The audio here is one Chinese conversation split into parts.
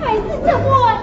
还是这么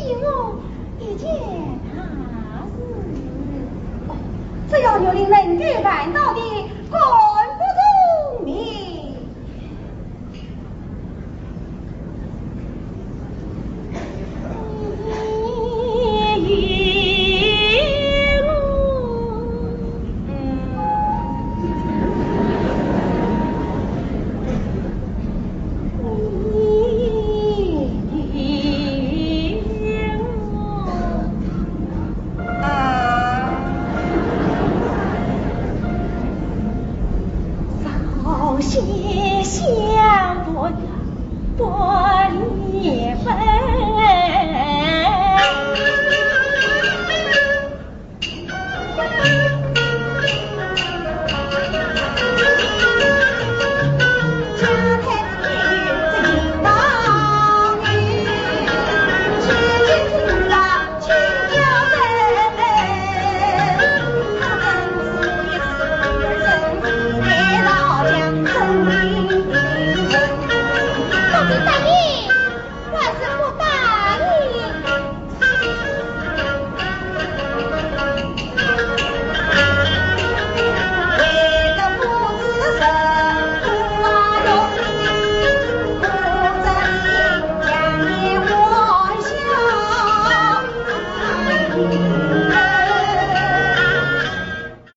这需以我一件大事。只要有人能预办到的，